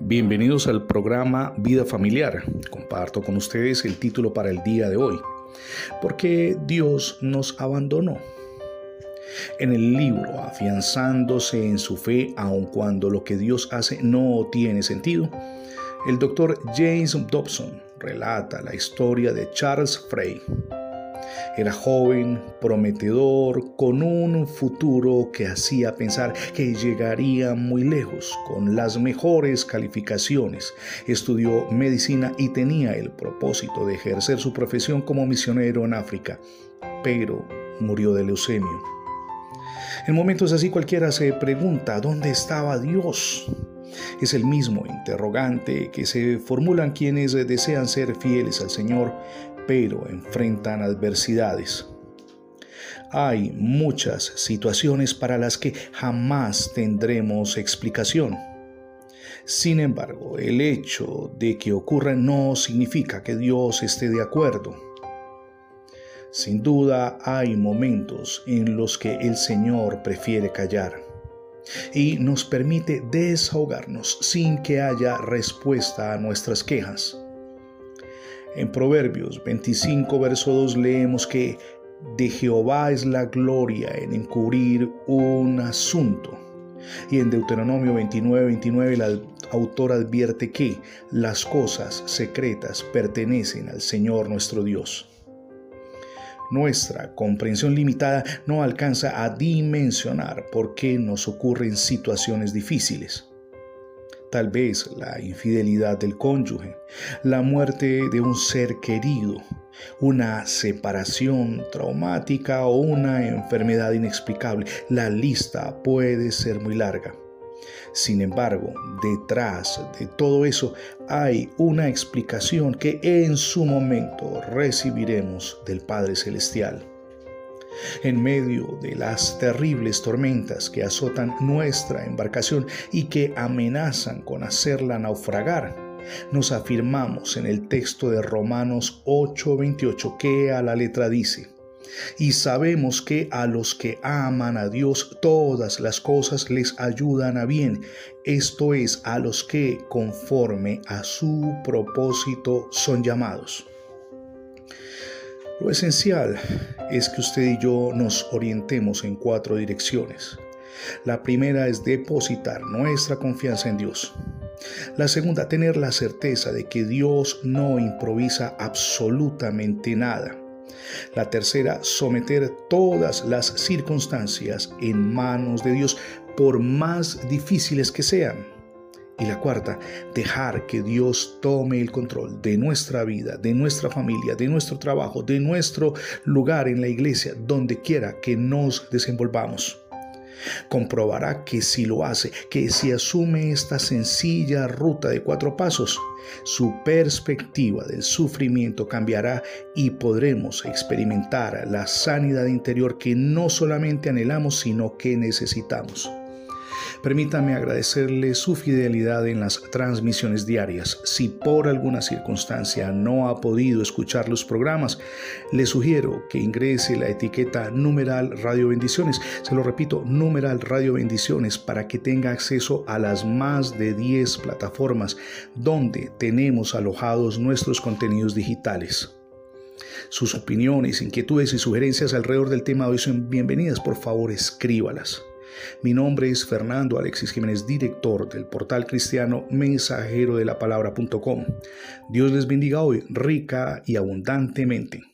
Bienvenidos al programa Vida Familiar. Comparto con ustedes el título para el día de hoy. Porque Dios nos abandonó. En el libro Afianzándose en su fe aun cuando lo que Dios hace no tiene sentido, el doctor James Dobson relata la historia de Charles Frey era joven, prometedor, con un futuro que hacía pensar que llegaría muy lejos, con las mejores calificaciones. Estudió medicina y tenía el propósito de ejercer su profesión como misionero en África, pero murió de leucemia. En momentos así cualquiera se pregunta, ¿dónde estaba Dios? Es el mismo interrogante que se formulan quienes desean ser fieles al Señor, pero enfrentan adversidades. Hay muchas situaciones para las que jamás tendremos explicación. Sin embargo, el hecho de que ocurran no significa que Dios esté de acuerdo. Sin duda hay momentos en los que el Señor prefiere callar y nos permite desahogarnos sin que haya respuesta a nuestras quejas. En Proverbios 25, verso 2 leemos que de Jehová es la gloria en encubrir un asunto. Y en Deuteronomio 29, 29 la autora advierte que las cosas secretas pertenecen al Señor nuestro Dios. Nuestra comprensión limitada no alcanza a dimensionar por qué nos ocurren situaciones difíciles. Tal vez la infidelidad del cónyuge, la muerte de un ser querido, una separación traumática o una enfermedad inexplicable. La lista puede ser muy larga. Sin embargo, detrás de todo eso hay una explicación que en su momento recibiremos del Padre Celestial. En medio de las terribles tormentas que azotan nuestra embarcación y que amenazan con hacerla naufragar, nos afirmamos en el texto de Romanos 8:28 que a la letra dice, y sabemos que a los que aman a Dios todas las cosas les ayudan a bien, esto es, a los que conforme a su propósito son llamados. Lo esencial es que usted y yo nos orientemos en cuatro direcciones. La primera es depositar nuestra confianza en Dios. La segunda, tener la certeza de que Dios no improvisa absolutamente nada. La tercera, someter todas las circunstancias en manos de Dios, por más difíciles que sean. Y la cuarta, dejar que Dios tome el control de nuestra vida, de nuestra familia, de nuestro trabajo, de nuestro lugar en la iglesia, donde quiera que nos desenvolvamos. Comprobará que si lo hace, que si asume esta sencilla ruta de cuatro pasos, su perspectiva del sufrimiento cambiará y podremos experimentar la sanidad interior que no solamente anhelamos, sino que necesitamos. Permítame agradecerle su fidelidad en las transmisiones diarias. Si por alguna circunstancia no ha podido escuchar los programas, le sugiero que ingrese la etiqueta numeral Radio Bendiciones. Se lo repito, numeral Radio Bendiciones para que tenga acceso a las más de 10 plataformas donde tenemos alojados nuestros contenidos digitales. Sus opiniones, inquietudes y sugerencias alrededor del tema hoy son bienvenidas. Por favor, escríbalas. Mi nombre es Fernando Alexis Jiménez, director del portal cristiano mensajero de la palabra.com. Dios les bendiga hoy rica y abundantemente.